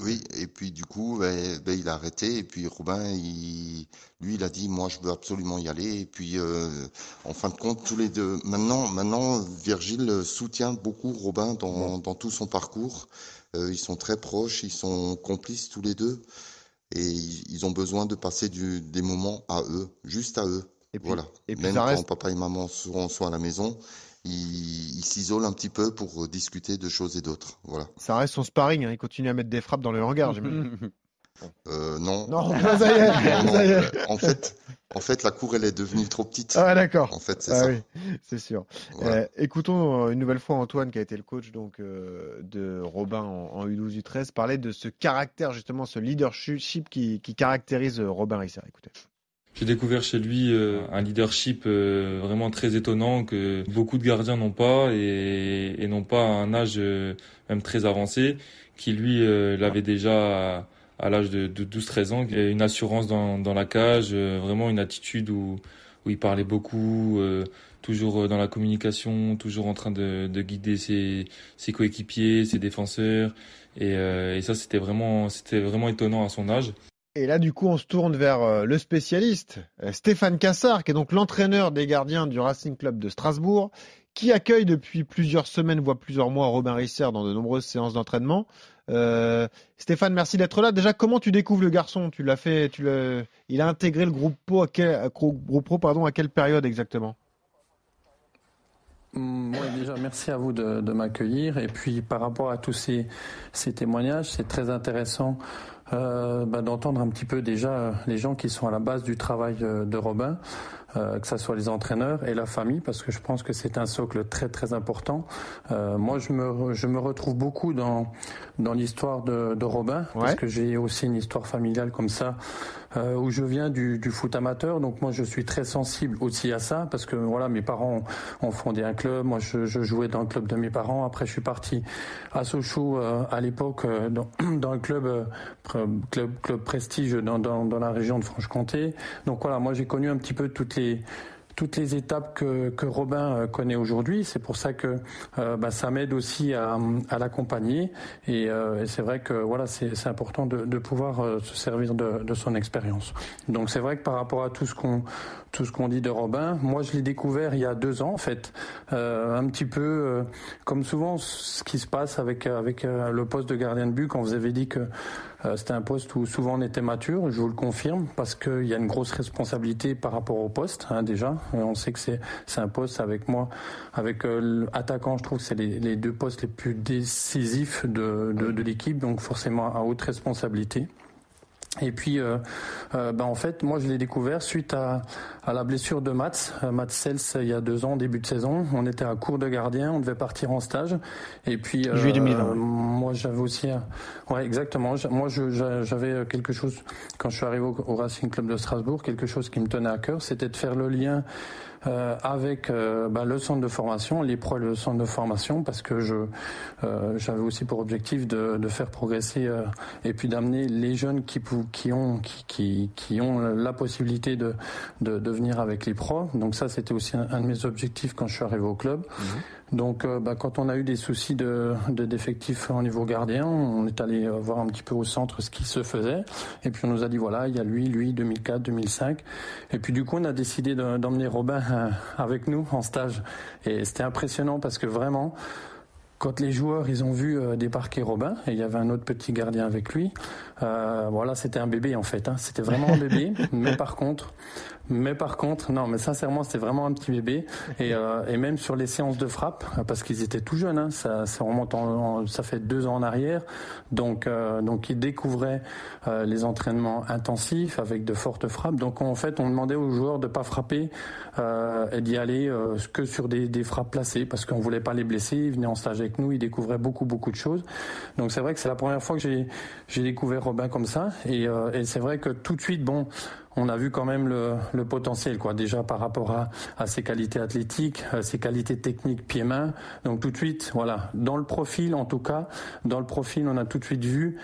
Oui, et puis du coup, ben, ben, il a arrêté. Et puis Robin, il, lui, il a dit, moi, je veux absolument y aller. Et puis, euh, en fin de compte, tous les deux. Maintenant, maintenant, Virgile soutient beaucoup Robin dans, dans tout son parcours. Euh, ils sont très proches, ils sont complices tous les deux, et ils, ont besoin de passer du, des moments à eux, juste à eux. Et puis, voilà. Et puis Même quand papa et maman seront, sont à la maison, il, s'isole un petit peu pour euh, discuter de choses et d'autres. Voilà. Ça reste son sparring, hein. il continue à mettre des frappes dans le hangar, j'imagine. Euh, non. Non, ça y est, ça y est. En fait, en fait, la cour, elle est devenue trop petite. Ah, d'accord. En fait, c'est ah, ça. Oui, c'est sûr. Euh, écoutons une nouvelle fois Antoine, qui a été le coach donc de Robin en, U12, U13, parler de ce caractère, justement, ce leadership qui, qui caractérise Robin Risser. Écoutez. J'ai découvert chez lui euh, un leadership euh, vraiment très étonnant que beaucoup de gardiens n'ont pas et, et n'ont pas à un âge euh, même très avancé, qui lui l'avait déjà à, l'âge de, de 12-13 ans. Une assurance dans, dans la cage, vraiment une attitude où, où il parlait beaucoup, toujours dans la communication, toujours en train de, de guider ses, ses coéquipiers, ses défenseurs. Et, et ça, c'était vraiment, c'était vraiment étonnant à son âge. Et là, du coup, on se tourne vers euh, le spécialiste, euh, Stéphane Cassard, qui est donc l'entraîneur des gardiens du Racing Club de Strasbourg, qui accueille depuis plusieurs semaines, voire plusieurs mois, Robin Risser dans de nombreuses séances d'entraînement. Euh, Stéphane, merci d'être là. Déjà, comment tu découvres le garçon? Tu l'as fait, il a intégré le groupe pro à quel, groupe pro, à quelle période exactement? Mm, déjà, merci à vous de, m'accueillir. Et puis, par rapport à tous ces témoignages, c'est très intéressant bah, d'entendre un petit peu déjà les gens qui sont à la base du travail de Robin. Euh, que ce soit les entraîneurs et la famille, parce que je pense que c'est un socle très très important. Euh, moi, je me, je me retrouve beaucoup dans, dans l'histoire de, de Robin, parce que j'ai aussi une histoire familiale comme ça, euh, où je viens du, du, foot amateur. Donc moi, je suis très sensible aussi à ça, parce que voilà, mes parents ont fondé un club. Moi, je, je jouais dans le club de mes parents. Après, je suis parti à Sochaux à l'époque dans, dans le club, club club prestige dans, dans, dans la région de Franche-Comté. Donc voilà, moi j'ai connu un petit peu toutes toutes les étapes que, que Robin euh, connaît aujourd'hui. C'est pour ça que euh, bah, ça m'aide aussi à, l'accompagner. Et, euh, et c'est vrai que voilà, c'est important de, pouvoir se servir de, de son expérience. Donc c'est vrai que par rapport à tout ce qu'on tout ce qu'on dit de Robin, moi je l'ai découvert il y a deux ans en fait, un petit peu comme souvent ce qui se passe avec avec le poste de gardien de but quand vous avez dit que c'était un poste où souvent on était mature, je vous le confirme, parce qu'il y a une grosse responsabilité par rapport au poste hein, déjà. Euh, on sait que c'est un poste avec moi, avec euh, l'attaquant, je trouve que c'est les, deux postes les plus décisifs de, de, de l'équipe, donc forcément à haute responsabilité. Et puis, euh, euh, ben en fait, moi, je l'ai découvert suite à, à, la blessure de Mats, euh, Mats Sels, il y a deux ans, début de saison. On était à court de gardien, on devait partir en stage. Et puis, Juillet 2020. moi, j'avais aussi, ouais, exactement. Moi, j'avais quelque chose quand je suis arrivé au Racing Club de Strasbourg, quelque chose qui me tenait à cœur, c'était de faire le lien euh, avec euh, bah, le centre de formation, les pros et le centre de formation, parce que je euh, j'avais aussi pour objectif de, de faire progresser et puis d'amener les jeunes qui, qui ont qui, qui, qui, ont la possibilité de, de, de venir avec les pros. Donc ça, c'était aussi un, de mes objectifs quand je suis arrivé au club. Mmh. Donc, euh, bah, quand on a eu des soucis de, de d'effectifs au niveau gardien, on est allé euh, voir un petit peu au centre ce qui se faisait. Et puis on nous a dit voilà, il y a lui, lui, 2004, 2005. Et puis du coup, on a décidé d'emmener Robin euh, avec nous en stage. Et c'était impressionnant parce que vraiment, quand les joueurs ils ont vu débarquer Robin et il y avait un autre petit gardien avec lui, euh, voilà c'était un bébé en fait, hein. c'était vraiment un bébé. mais par contre, mais par contre, non, mais sincèrement, c'était vraiment un petit bébé. Et, euh, et même sur les séances de frappe, parce qu'ils étaient tout jeunes, hein, ça, ça remonte en, ça fait deux ans en arrière. Donc, euh, donc ils découvraient euh, les entraînements intensifs avec de fortes frappes. Donc en fait, on demandait aux joueurs de pas frapper euh, et d'y aller euh, que sur des, des frappes placées, parce qu'on voulait pas les blesser. Ils venaient en stage avec nous, ils découvraient beaucoup beaucoup de choses. Donc c'est vrai que c'est la première fois que j'ai découvert Robin comme ça. Et, euh, et c'est vrai que tout de suite, bon on a vu quand même le, le potentiel, quoi. Déjà par rapport à, à, ses qualités athlétiques, ses qualités techniques pieds-mains. Donc tout de suite, voilà, dans le profil en tout cas, dans le profil, on a tout de suite vu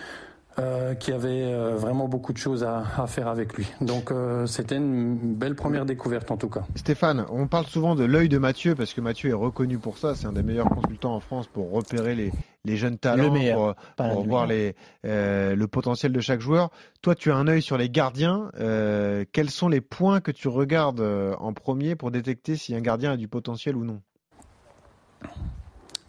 euh, qui avait euh, vraiment beaucoup de choses à, à faire avec lui. Donc euh, c'était une belle première découverte en tout cas. Stéphane, on parle souvent de l'œil de Mathieu parce que Mathieu est reconnu pour ça. C'est un des meilleurs consultants en France pour repérer les, les jeunes talents, pour, pour voir les, euh, le potentiel de chaque joueur. Toi, tu as un œil sur les gardiens. Euh, quels sont les points que tu regardes en premier pour détecter si un gardien a du potentiel ou non?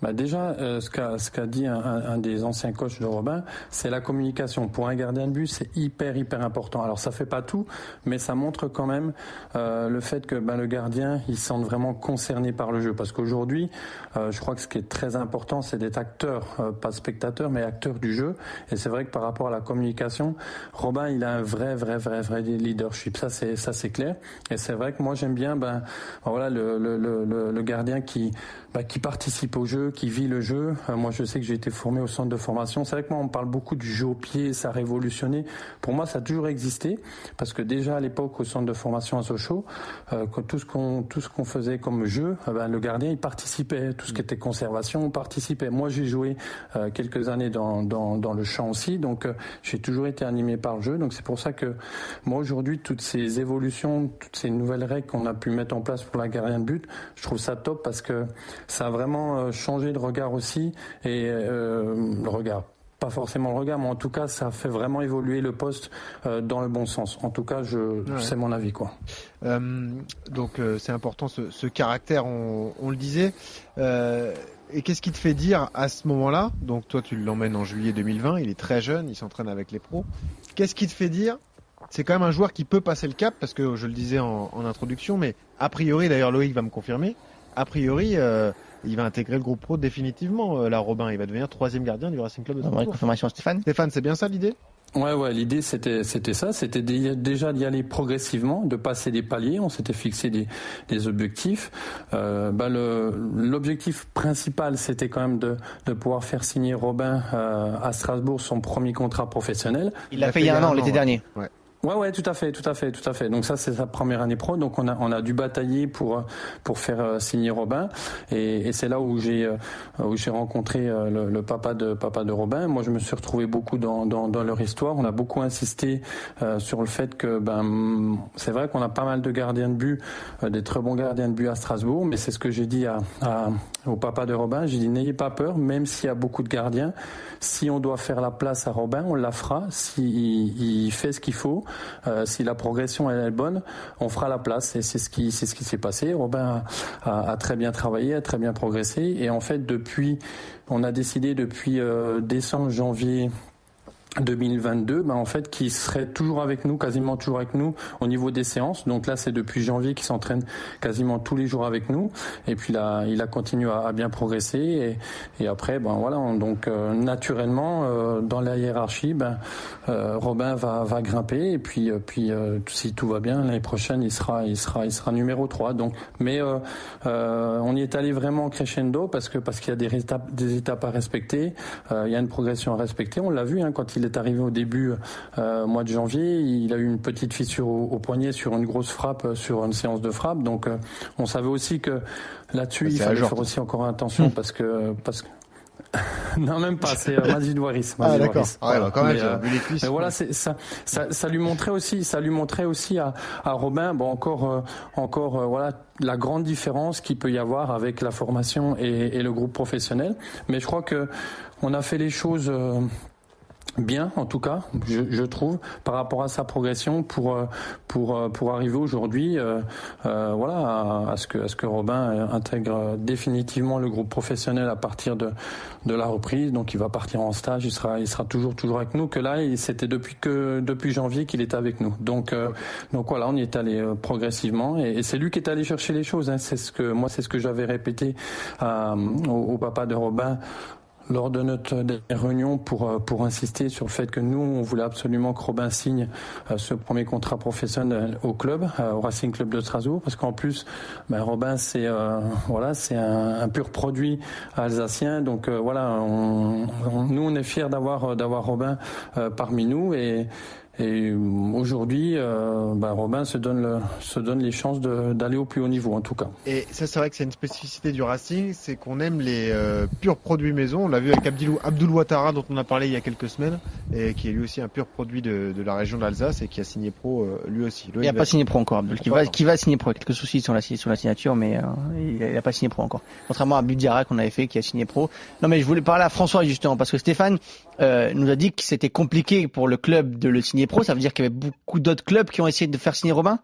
Bah déjà, euh, ce qu'a dit un, des anciens coachs de Robin, c'est la communication. Pour un gardien de but, c'est hyper hyper important. Alors ça fait pas tout, mais ça montre quand même euh, le fait que ben, le gardien, il se sente vraiment concerné par le jeu. Parce qu'aujourd'hui, euh, je crois que ce qui est très important, c'est d'être acteur, pas spectateur, mais acteur du jeu. Et c'est vrai que par rapport à la communication, Robin, il a un vrai vrai vrai vrai leadership. Ça c'est ça c'est clair. Et c'est vrai que moi j'aime bien ben voilà le, gardien qui qui participe au jeu, qui vit le jeu. Euh, moi, je sais que j'ai été formé au centre de formation. C'est vrai que moi, on parle beaucoup du jeu au pied, ça a révolutionné. Pour moi, ça a toujours existé, parce que déjà à l'époque, au centre de formation à Sochaux, euh, tout ce qu'on tout ce qu'on faisait comme jeu, euh, ben, le gardien, il participait. Tout ce qui était conservation, on participait. Moi, j'ai joué quelques années dans, dans, dans, le champ aussi, donc j'ai toujours été animé par le jeu. Donc c'est pour ça que moi, aujourd'hui, toutes ces évolutions, toutes ces nouvelles règles qu'on a pu mettre en place pour la gardien de but, je trouve ça top parce que ça a vraiment euh, changé de regard aussi et euh, le regard pas forcément le regard, mais en tout cas, ça fait vraiment évoluer le poste euh, dans le bon sens. En tout cas, je, ouais. c'est mon avis, quoi. Euh, donc, euh, c'est important ce, ce, caractère, on, on le disait. et qu'est-ce qui te fait dire à ce moment-là? Donc, toi, tu l'emmènes en juillet 2020. Il est très jeune, il s'entraîne avec les pros. Qu'est-ce qui te fait dire? C'est quand même un joueur qui peut passer le cap parce que je le disais en, en introduction, mais a priori, d'ailleurs Loïc va me confirmer, a priori, il va intégrer le groupe pro définitivement, euh, là, Robin. Il va devenir troisième gardien du Racing Club de Strasbourg. confirmation, Stéphane Stéphane, c'est bien ça l'idée? Ouais, ouais, l'idée c'était c'était ça, c'était déjà d'y aller progressivement, de passer des paliers. On s'était fixé des, des objectifs. Euh, bah l'objectif principal, c'était quand même de, de pouvoir faire signer Robin euh, à Strasbourg son premier contrat professionnel. Il l'a fait, il y a un an, l'été dernier. Ouais. Ouais, ouais, tout à fait, tout à fait, tout à fait. Donc ça, c'est sa première année pro. Donc on a, on a dû batailler pour pour faire euh, signer Robin. Et, et c'est là où j'ai euh, où j'ai rencontré euh, le, le, papa de papa de Robin. Moi, je me suis retrouvé beaucoup dans, dans, dans leur histoire. On a beaucoup insisté euh, sur le fait que ben c'est vrai qu'on a pas mal de gardiens de but, des très bons gardiens de but à Strasbourg. Mais c'est ce que j'ai dit à, à, au papa de Robin. J'ai dit n'ayez pas peur, même s'il y a beaucoup de gardiens. Si on doit faire la place à Robin, on la fera. S'il il fait ce qu'il faut. Euh, si la progression est bonne, on fera la place. Et c'est ce qui c'est ce qui s'est passé. Robin a, a, très bien travaillé, a très bien progressé. Et en fait, depuis, on a décidé depuis euh, décembre, janvier 2022, ben en fait, qui serait toujours avec nous, quasiment toujours avec nous au niveau des séances. Donc là, c'est depuis janvier qu'il s'entraîne quasiment tous les jours avec nous. Et puis là, il a continué à, bien progresser. Et, après, ben voilà, on, donc euh, naturellement, euh, dans la hiérarchie, ben euh, Robin va, va grimper. Et puis, euh, puis euh, si tout va bien, l'année prochaine, il sera, il sera, il sera numéro 3. Donc, mais on y est allé vraiment crescendo parce que parce qu'il y a des étapes, des étapes à respecter. il y a une progression à respecter. On l'a vu hein, quand il est arrivé au début euh, mois de janvier. Il a eu une petite fissure au, au, poignet sur une grosse frappe, sur une séance de frappe. Donc euh, on savait aussi que là-dessus, il fallait faire aussi encore attention parce que parce que non, même pas. C'est euh, Mazid Waris. Ah d'accord. Ah, bah, quand même. Mais, euh, mais voilà, c'est ça, ça, ça, lui montrait aussi, ça lui montrait aussi à, à Robin, bon encore, euh, encore, euh, voilà, la grande différence qu'il peut y avoir avec la formation et, et, le groupe professionnel. Mais je crois que on a fait les choses bien en tout cas je, je, trouve par rapport à sa progression pour pour pour arriver aujourd'hui euh, euh, voilà à, ce que à ce que Robin intègre définitivement le groupe professionnel à partir de de la reprise. Donc il va partir en stage il sera il sera toujours toujours avec nous que là c'était depuis que depuis janvier qu'il est avec nous. Donc euh, donc voilà on y est allé progressivement. Et, et c'est lui qui est allé chercher les choses hein. c'est ce que moi c'est ce que j'avais répété au, au papa de Robin lors de notre réunion pour pour insister sur le fait que nous on voulait absolument que Robin signe ce premier contrat professionnel au club au Racing Club de Strasbourg parce qu'en plus ben, Robin c'est euh, voilà c'est un, pur produit alsacien. Donc euh, voilà nous on est fiers d'avoir d'avoir Robin euh, parmi nous. Et et aujourd'hui, euh, bah, Robin se donne, le, se donne les chances d'aller au plus haut niveau, en tout cas. Et ça, c'est vrai que c'est une spécificité du Racing, c'est qu'on aime les euh, purs produits maison. On l'a vu avec Abdilou, Abdul Ouattara, dont on a parlé il y a quelques semaines, et qui est lui aussi un pur produit de, de la région d'Alsace et qui a signé pro euh, lui aussi. il n'a pas signé pro encore, Abdul, qui va, qui va signer pro. Quelques soucis sur la, sur la signature, mais euh, il n'a pas signé pro encore. Contrairement à Budiara qu'on avait fait, qui a signé pro. Non, mais je voulais parler à François justement, parce que Stéphane nous a dit que c'était compliqué pour le club de le signer pro, ça veut dire qu'il y avait beaucoup d'autres clubs qui ont essayé de faire signer Robin?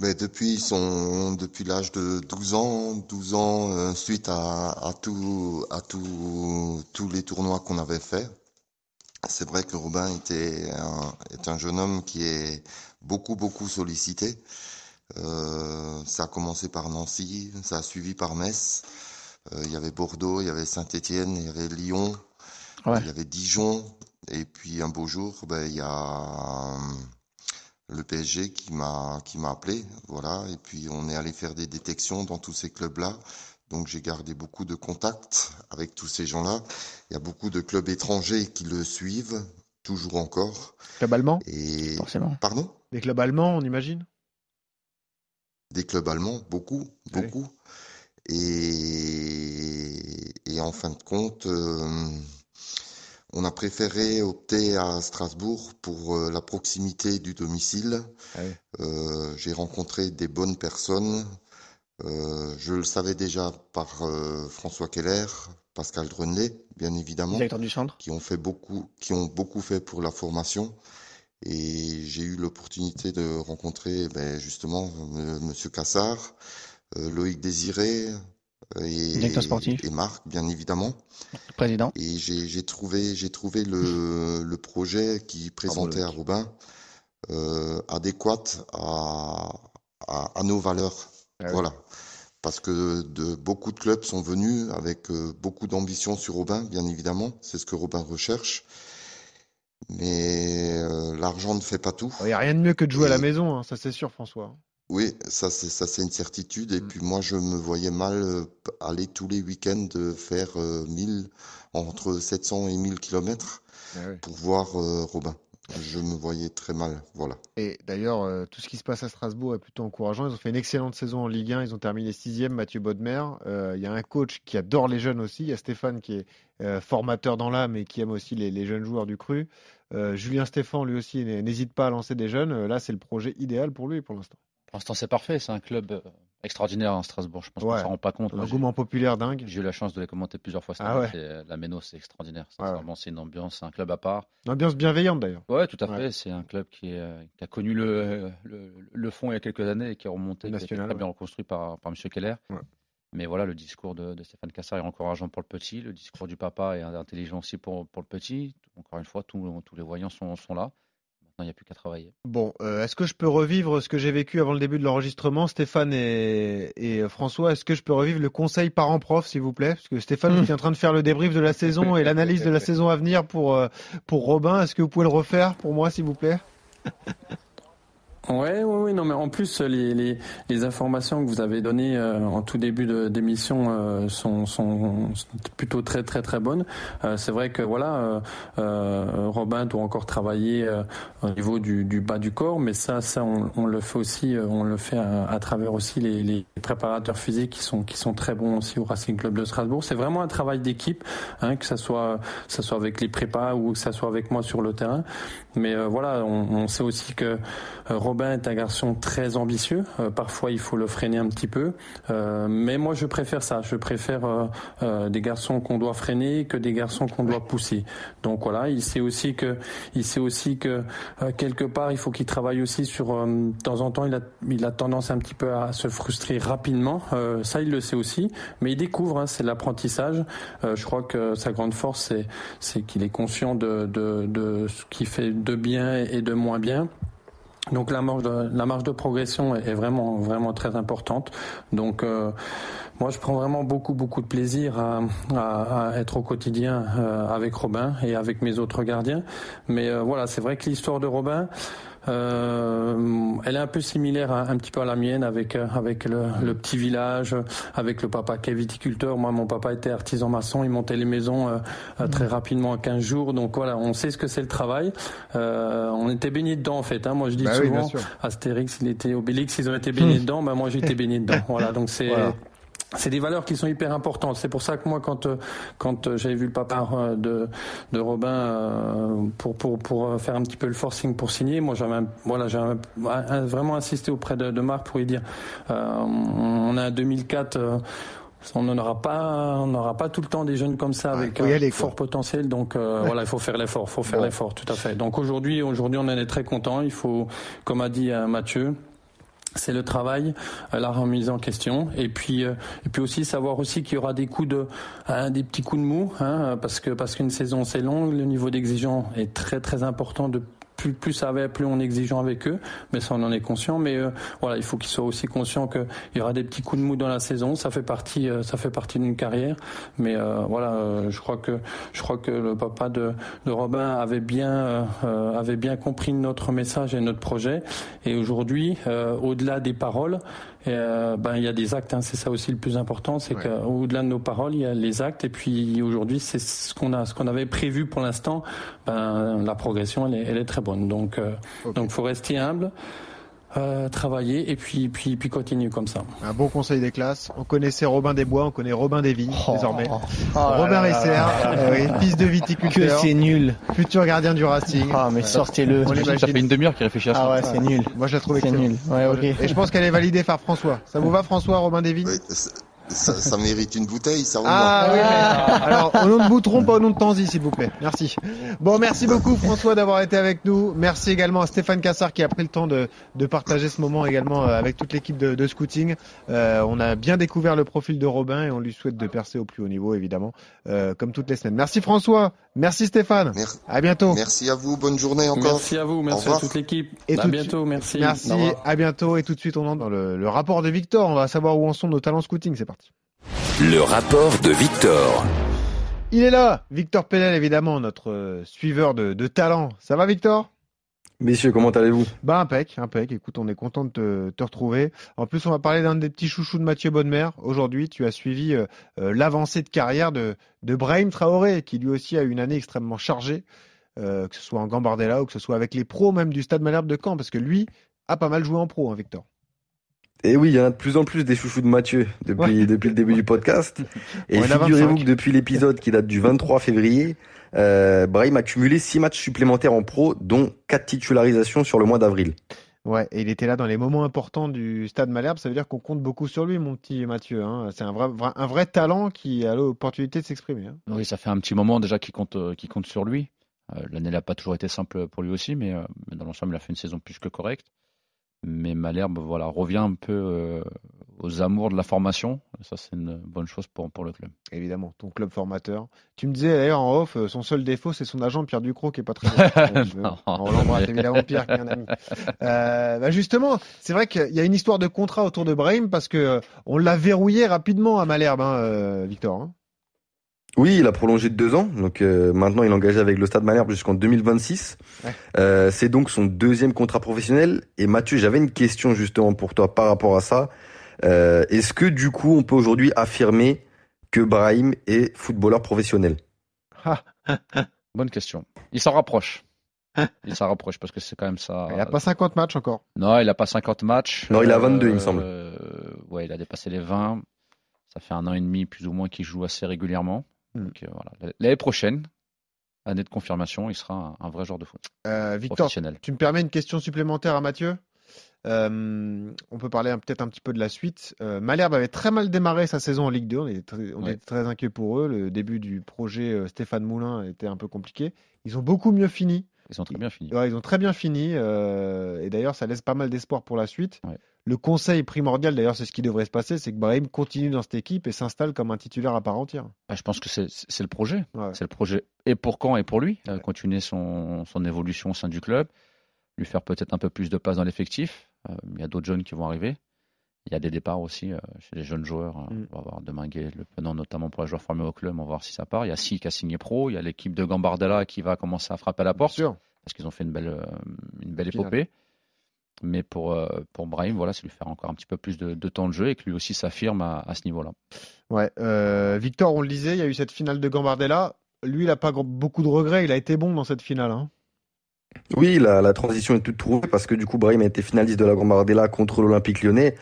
Mais depuis son depuis l'âge de 12 ans, 12 ans euh, suite à, à tout à tout tous les tournois qu'on avait fait. C'est vrai que Robin était un, est un jeune homme qui est beaucoup beaucoup sollicité. Euh, ça a commencé par Nancy, ça a suivi par Metz. Euh, il y avait Bordeaux, il y avait Saint-Étienne, il y avait Lyon, ouais. il y avait Dijon, et puis un beau jour, ben, il y a le PSG qui m'a qui m'a appelé, voilà. Et puis on est allé faire des détections dans tous ces clubs-là. Donc j'ai gardé beaucoup de contacts avec tous ces gens-là. Il y a beaucoup de clubs étrangers qui le suivent, toujours encore. Club allemand? Et forcément. Pardon? Des clubs allemands, on imagine? Des clubs allemands, beaucoup, beaucoup. Oui. Et, et en fin de compte. Euh, on a préféré opter à Strasbourg pour euh, la proximité du domicile. Ah. Euh, J'ai rencontré des bonnes personnes. Euh, je le savais déjà par François Keller, Pascal Drenlet, bien évidemment, du centre. qui ont fait beaucoup, qui ont beaucoup fait pour la formation. Et j'ai eu l'opportunité de rencontrer ben, justement Monsieur Cassard, Loïc Désiré, et, sportif. et Marc, bien évidemment. Président. Et j'ai trouvé, j'ai trouvé le, le, projet qui présentait à Robin euh, adéquat à, à, à, nos valeurs. Ah oui. Voilà. Parce que de, beaucoup de clubs sont venus avec euh, beaucoup d'ambition sur Robin, bien évidemment. C'est ce que Robin recherche. Mais euh, l'argent ne fait pas tout. Il n'y a rien de mieux que de jouer à la maison, hein, ça c'est sûr, François. Oui, ça c'est ça c'est une certitude. Et mm. puis moi je me voyais mal euh, aller tous les week-ends faire 1000 entre 700 et 1000 kilomètres ah pour voir Robin. Je me voyais très mal, voilà. Et d'ailleurs, euh, tout ce qui se passe à Strasbourg est plutôt encourageant. Ils ont fait une excellente saison en Ligue 1. Ils ont terminé sixième, Mathieu Bodmer. Euh, il y a un coach qui adore les jeunes aussi. Il y a Stéphane qui est euh, formateur dans l'âme et qui aime aussi les, jeunes joueurs du cru. Julien Stéphane, lui aussi, n'hésite pas à lancer des jeunes. Là, c'est le projet idéal pour lui pour l'instant. Pour l'instant, c'est parfait. C'est un club extraordinaire à Strasbourg. Je pense qu'on ne s'en rend pas compte. Un engouement populaire dingue. J'ai eu la chance de les commenter plusieurs fois. Ah La Méno, c'est extraordinaire. C'est une ambiance, un club à part. Une ambiance bienveillante d'ailleurs. Ouais, tout à fait. C'est un club qui, euh, qui, a connu le, le, fond il y a quelques années et qui est remonté, National, très bien reconstruit par, par M. Keller. Mais voilà, le discours de, Stéphane Cassard est encourageant pour le petit. Le discours du papa est intelligent aussi pour, pour le petit. Encore une fois, tous, tous les voyants sont, sont là il n'y a plus qu'à travailler. Bon, euh, est-ce que je peux revivre ce que j'ai vécu avant le début de l'enregistrement, Stéphane et, euh, François? Est-ce que je peux revivre le conseil parent-prof, s'il vous plaît? Parce que Stéphane, vous est en train de faire le débrief de la saison et l'analyse de la saison à venir pour, euh, pour Robin. Est-ce que vous pouvez le refaire pour moi, s'il vous plaît? Ouais, ouais, ouais, non, mais en plus les, les, les informations que vous avez données euh, en tout début d'émission euh, sont, sont plutôt très très très bonnes. Euh, c'est vrai que voilà, Robin doit encore travailler au niveau du, du, bas du corps, mais ça, ça on, on le fait aussi, on le fait à, travers aussi les, les, préparateurs physiques qui sont qui sont très bons aussi au Racing Club de Strasbourg. C'est vraiment un travail d'équipe, hein, que ça soit ça soit avec les prépas ou que ça soit avec moi sur le terrain. Mais voilà, on, on sait aussi que Robin est un garçon très ambitieux. Euh, parfois, il faut le freiner un petit peu. Euh, mais moi, je préfère ça. Je préfère euh, des garçons qu'on doit freiner que des garçons qu'on doit pousser. Donc voilà, il sait aussi que, il sait aussi que quelque part, il faut qu'il travaille aussi sur. de temps en temps, il a, il a tendance un petit peu à se frustrer rapidement. ça, il le sait aussi. Mais il découvre. Hein, c'est l'apprentissage. je crois que sa grande force, c'est, c'est qu'il est conscient de, de, de ce qui fait de bien et de moins bien. Donc la marge de, progression est vraiment vraiment très importante. Donc euh, moi je prends vraiment beaucoup beaucoup de plaisir à être au quotidien euh, avec Robin et avec mes autres gardiens. Mais euh, voilà, c'est vrai que l'histoire de Robin, euh, elle est un peu similaire un petit peu à la mienne avec euh, avec le, le, petit village, avec le papa qui est viticulteur. Moi, mon papa était artisan maçon, il montait les maisons euh, très rapidement en 15 jours. Donc voilà, on sait ce que c'est le travail. Euh, on était baigné dedans en fait. Hein. Moi, je dis bah souvent, Astérix, il était Obélix, ils ont été baignés dedans. Bah moi, j'étais baigné dedans. Voilà, donc c'est c'est des valeurs qui sont hyper importantes. C'est pour ça que moi, quand euh, quand euh, j'avais vu le papa euh, de de Robin pour pour pour faire un petit peu le forcing pour signer, moi j'avais voilà j'avais vraiment insisté auprès de, de Marc pour lui dire on a un 2004 on n'aura pas, on n'aura pas tout le temps des jeunes comme ça avec un fort potentiel. Donc voilà, il faut faire l'effort, faut faire l'effort, tout à fait. Donc aujourd'hui, aujourd'hui, on en est très content. Il faut, comme a dit Mathieu, c'est le travail, euh, la remise en question, et puis euh, et puis aussi savoir aussi qu'il y aura des coups de hein, des petits coups de mou, hein, parce que parce qu'une saison c'est long, le niveau d'exigence est très très important de plus, plus ça va, plus on est exigeant avec eux, mais ça on en est conscient. Mais euh, voilà, il faut qu'ils soient aussi conscients qu'il y aura des petits coups de mou dans la saison. Ça fait partie, euh, ça fait partie d'une carrière. Mais euh, voilà, je crois que je crois que le papa de, de Robin avait bien avait bien compris notre message et notre projet. Et aujourd'hui, au-delà des paroles, euh, ben, il y a des actes, hein, c'est ça aussi le plus important, c'est qu'au-delà de nos paroles, il y a les actes. Et puis aujourd'hui, c'est ce qu'on a, ce qu'on avait prévu pour l'instant. Ben, la progression, elle est, elle est très bonne. Donc, euh, donc, faut rester humble. Euh, travailler et puis puis puis continuer comme ça. Un bon conseil des classes. On connaissait Robin des Bois, on connaît Robin des Vignes oh. désormais. Oh Robin Risser, oui, fils de viticulteur. Que c'est nul. Futur gardien du Racing. Ah mais sortez-le. Ça fait une demi-heure qu'il réfléchit à ça. Ah ouais, c'est nul. Moi je la trouve C'est nul. Ouais, ok. Et je pense qu'elle est validée par François. Ça vous va François Robin des Vignes ça, ça, mérite une bouteille, ça. Ah oui. Alors, au nom de Boutron, pas au nom de Tanzi, s'il vous plaît. Merci. Bon, merci beaucoup François d'avoir été avec nous. Merci également à Stéphane Cassard qui a pris le temps de, de partager ce moment également euh, avec toute l'équipe de, de, scouting. Euh, on a bien découvert le profil de Robin et on lui souhaite de percer au plus haut niveau, évidemment, euh, comme toutes les semaines. Merci François. Merci Stéphane. Merci. À bientôt. Merci à vous. Bonne journée encore. Merci à vous. Merci à toute l'équipe. Et à bientôt. Merci. Merci. À bientôt. Et tout de suite, on entre dans le, le rapport de Victor. On va savoir où en sont nos talents scouting. C'est parti. Le rapport de Victor. Il est là, Victor Penel, évidemment, notre euh, suiveur de, de talent. Ça va, Victor? Messieurs, comment allez-vous? Bah impec, impec. Écoute, on est content de te, retrouver. En plus, on va parler d'un des petits chouchous de Mathieu Bonnemer. Aujourd'hui, tu as suivi euh, euh, l'avancée de carrière de, de Brahim Traoré, qui lui aussi a eu une année extrêmement chargée, euh, que ce soit en Gambardella ou que ce soit avec les pros même du Stade Malherbe de Caen, parce que lui a pas mal joué en pro, hein, Victor. Et oui, il y en a de plus en plus des chouchous de Mathieu depuis, ouais. depuis le début du podcast. Et figurez-vous que depuis l'épisode qui date du 23 février, euh, Brahim a cumulé 6 matchs supplémentaires en pro, dont 4 titularisations sur le mois d'avril. Ouais, et il était là dans les moments importants du Stade Malherbe. Ça veut dire qu'on compte beaucoup sur lui, mon petit Mathieu. Hein. C'est un vrai, un vrai talent qui a l'opportunité de s'exprimer. Hein. Oui, ça fait un petit moment déjà qu'il compte, euh, qu'il compte sur lui. Euh, L'année n'a pas toujours été simple pour lui aussi, mais, euh, mais dans l'ensemble, il a fait une saison plus que correcte. Mais Malherbe voilà, revient un peu euh, aux amours de la formation. Ça, c'est une bonne chose pour, pour le club. Évidemment, ton club formateur. Tu me disais d'ailleurs en off, son seul défaut, c'est son agent Pierre Ducrot qui est pas très bon. On l'embrasse évidemment, Pierre, qui est un ami. Euh, bah justement, c'est vrai qu'il y a une histoire de contrat autour de Brahim parce que on l'a verrouillé rapidement à Malherbe, hein, euh, Victor. Hein. Oui, il a prolongé de deux ans. Donc euh, maintenant, il est engagé avec le Stade Malherbe jusqu'en 2026. Ouais. Euh, c'est donc son deuxième contrat professionnel. Et Mathieu, j'avais une question justement pour toi par rapport à ça. Euh, Est-ce que du coup, on peut aujourd'hui affirmer que Brahim est footballeur professionnel? Bonne question. Il s'en rapproche. Il s'en rapproche parce que c'est quand même ça. Il n'a pas 50 matchs encore. Non, il n'a pas 50 matchs. Non, il a 22, il me semble. ouais, il a dépassé les 20. Ça fait un an et demi plus ou moins qu'il joue assez régulièrement. Donc euh, voilà. L'année prochaine, année de confirmation, il sera un, un vrai joueur de foot. Euh, Victor, tu me permets une question supplémentaire à Mathieu? Euh, on peut parler peut-être un petit peu de la suite. Euh, Malherbe avait très mal démarré sa saison en Ligue 2. On était très, on ouais. était très inquiets pour eux. Le début du projet euh, Stéphane Moulin était un peu compliqué. Ils ont beaucoup mieux fini. Ils ont très bien fini. Ouais, ils ont très bien fini. Et d'ailleurs, ça laisse pas mal d'espoir pour la suite. Ouais. Le conseil primordial, d'ailleurs, c'est ce qui devrait se passer, c'est que Brahim continue dans cette équipe et s'installe comme un titulaire à part entière. Bah, je pense que c'est le projet. Ouais. C'est le projet et pour quand et pour lui. Ouais. continuer son, son évolution au sein du club, lui faire peut-être un peu plus de place dans l'effectif. Euh, il y a d'autres jeunes qui vont arriver. Il y a des départs aussi euh, chez les jeunes joueurs. Mm. On va voir Deminguet, le penant notamment pour les joueurs formés au club. On va voir si ça part. Il y a Si qui a signé pro. Il y a l'équipe de Gambardella qui va commencer à frapper à la porte. Parce qu'ils ont fait une belle, euh, une belle épopée. Mais pour, euh, pour Brahim, voilà, c'est lui faire encore un petit peu plus de, de, temps de jeu et que lui aussi s'affirme à, à, ce niveau-là. Ouais, euh, Victor, on le disait, il y a eu cette finale de Gambardella. Lui, il n'a pas beaucoup de regrets. Il a été bon dans cette finale. Hein. Oui, la, la, transition est toute trouvée parce que du coup, Brahim a été finaliste de la Gambardella contre l'Olympique lyonnais.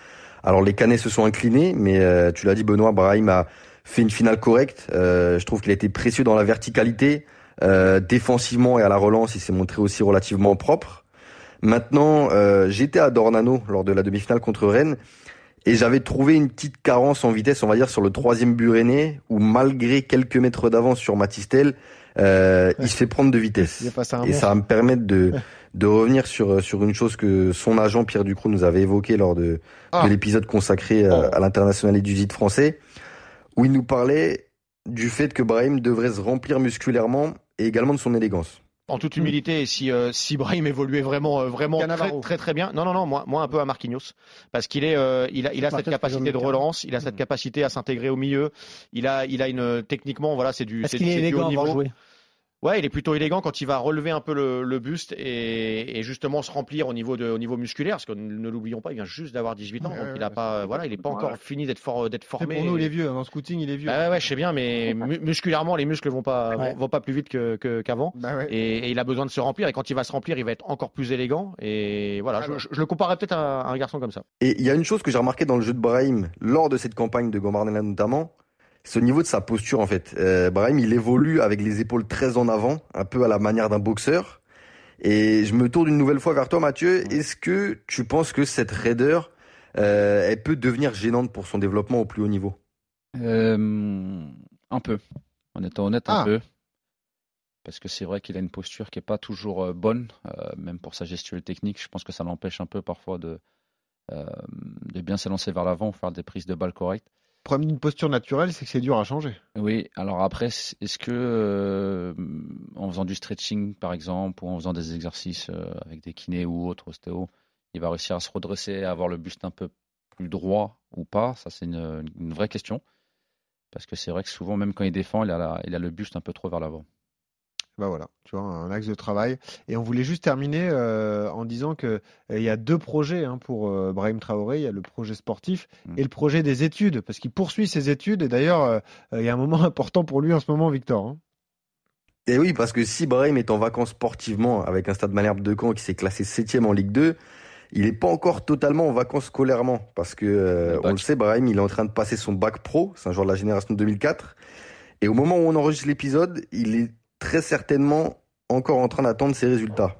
Alors, les Canets se sont inclinés, mais euh, tu l'as dit, Benoît, Brahim a fait une finale correcte. Euh, je trouve qu'il a été précieux dans la verticalité. Euh, défensivement et à la relance, il s'est montré aussi relativement propre. Maintenant, euh, j'étais à Dornano lors de la demi-finale contre Rennes et j'avais trouvé une petite carence en vitesse, on va dire, sur le troisième but rennais où malgré quelques mètres d'avance sur Matistel, euh, ouais. il se fait prendre de vitesse. Et ça va me permettre de, de revenir sur, sur une chose que son agent Pierre Ducrot nous avait évoqué lors de, ah. de l'épisode consacré à, à l'international et du français, où il nous parlait du fait que Brahim devrait se remplir musculairement et également de son élégance en toute humilité, si, euh, si Brahim évoluait vraiment, euh, vraiment très, très, très bien. Non, non, non, moi, moi un peu à Marquinhos, parce qu'il est, euh, il a, il a cette capacité de relance, il a cette capacité à s'intégrer au milieu. Il a, il a une techniquement, voilà, c'est du, c'est du, du haut niveau. Jouer Ouais, il est plutôt élégant quand il va relever un peu le, le buste et, et, justement se remplir au niveau de, au niveau musculaire, parce que ne l'oublions pas, il vient juste d'avoir 18 ans, ouais, donc ouais, il a pas, voilà, il est pas encore fini d'être for, d'être formé. Pour nous, il est vieux, en scouting, il est vieux. Bah ouais, je sais bien, mais mu musculairement, les muscles vont pas, vont, vont, pas plus vite que, qu'avant, bah et, et, il a besoin de se remplir. Et quand il va se remplir, il va être encore plus élégant. Et voilà, je, je, je, le comparerais peut-être à, à un garçon comme ça. Et il y a une chose que j'ai remarqué dans le jeu de Brahim lors de cette campagne de Gambardella notamment c'est au niveau de sa posture en fait. Euh, Brahim, il évolue avec les épaules très en avant, un peu à la manière d'un boxeur. Et je me tourne une nouvelle fois vers toi, Mathieu. Est-ce que tu penses que cette raideur, euh, elle peut devenir gênante pour son développement au plus haut niveau? Euh, Un peu. En étant honnête, un ah. peu. Parce que c'est vrai qu'il a une posture qui n'est pas toujours bonne, euh, même pour sa gestuelle technique. Je pense que ça l'empêche un peu parfois de, euh, de bien s'élancer vers l'avant ou faire des prises de balles correctes problème d'une posture naturelle, c'est que c'est dur à changer. Oui, alors après, est-ce que euh, en faisant du stretching par exemple, ou en faisant des exercices euh, avec des kinés ou autres, ostéo, il va réussir à se redresser, à avoir le buste un peu plus droit ou pas? Ça, c'est une, vraie question. Parce que c'est vrai que souvent, même quand il défend, il a, il a le buste un peu trop vers l'avant. Bah voilà, tu vois, un axe de travail. Et on voulait juste terminer euh, en disant que euh, il y a deux projets hein, pour euh, Brahim Traoré. Il y a le projet sportif mm. et le projet des études, parce qu'il poursuit ses études. Et d'ailleurs, il y a un moment important pour lui en ce moment, Victor. Hein. Et oui, parce que si Brahim est en vacances sportivement avec un stade Malherbe de Caen qui s'est classé septième en Ligue 2, il n'est pas encore totalement en vacances scolairement. Parce que, on le sait, Brahim, il est en train de passer son bac pro. C'est un joueur de la génération 2004. Et au moment où on enregistre l'épisode, il est très certainement encore en train d'attendre ses résultats.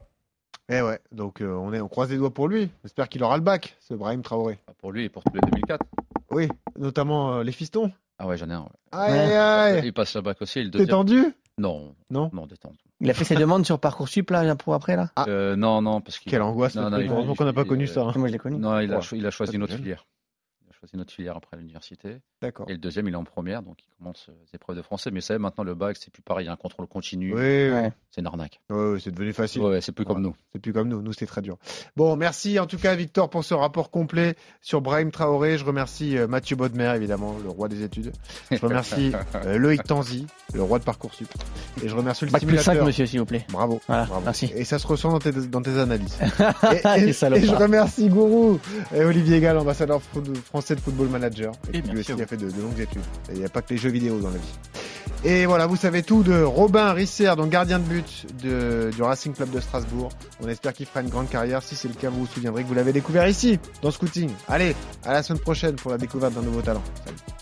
Eh ouais, donc euh, on, est, on croise les doigts pour lui. J'espère qu'il aura le bac, ce Brahim Traoré. Pour lui et pour tous les 2004. Oui, notamment euh, les fistons. Ah ouais, j'en ai un. Aïe, Il passe le bac aussi. T'es tendu Non. Non? Non, détendu. Il a fait ses demandes sur Parcoursup là pour après là? Ah. euh, Non, non, parce qu'il. Quelle angoisse. Non, non, qu'on n'a pas connu ça. Hein. Moi je l'ai connu. Non, il a, il a choisi une autre filière choisi notre filière après l'université. D'accord. Et le deuxième, il est en première, donc il commence les euh, épreuves de français. Mais ça, maintenant, le bac, c'est plus pareil, il y a un contrôle continu. Oui, C'est une arnaque. Oui, c'est devenu facile. Ouais, c'est plus comme nous. C'est plus comme nous. Nous, c'était très dur. Bon, merci en tout cas, Victor, pour ce rapport complet sur Brahim Traoré. Je remercie euh, Mathieu Bodmer, évidemment, le roi des études. Je remercie euh, Loïc Tanzi, le roi de Parcoursup. Et je remercie le bac plus 5, monsieur, s'il vous plaît. Bravo. Voilà, bravo. Merci. Et ça se ressent dans tes, dans tes analyses. et, et, je remercie Gourou et Olivier Gall, ambassadeur français de Football Manager et, puis lui aussi a fait de, longues études. Il n'y a pas que les jeux vidéo dans la vie. Et voilà, vous savez tout de Robin Risser, donc gardien de but de, du Racing Club de Strasbourg. On espère qu'il fera une grande carrière. Si c'est le cas, vous vous souviendrez que vous l'avez découvert ici, dans Scouting. Allez, à la semaine prochaine pour la découverte d'un nouveau talent. Salut.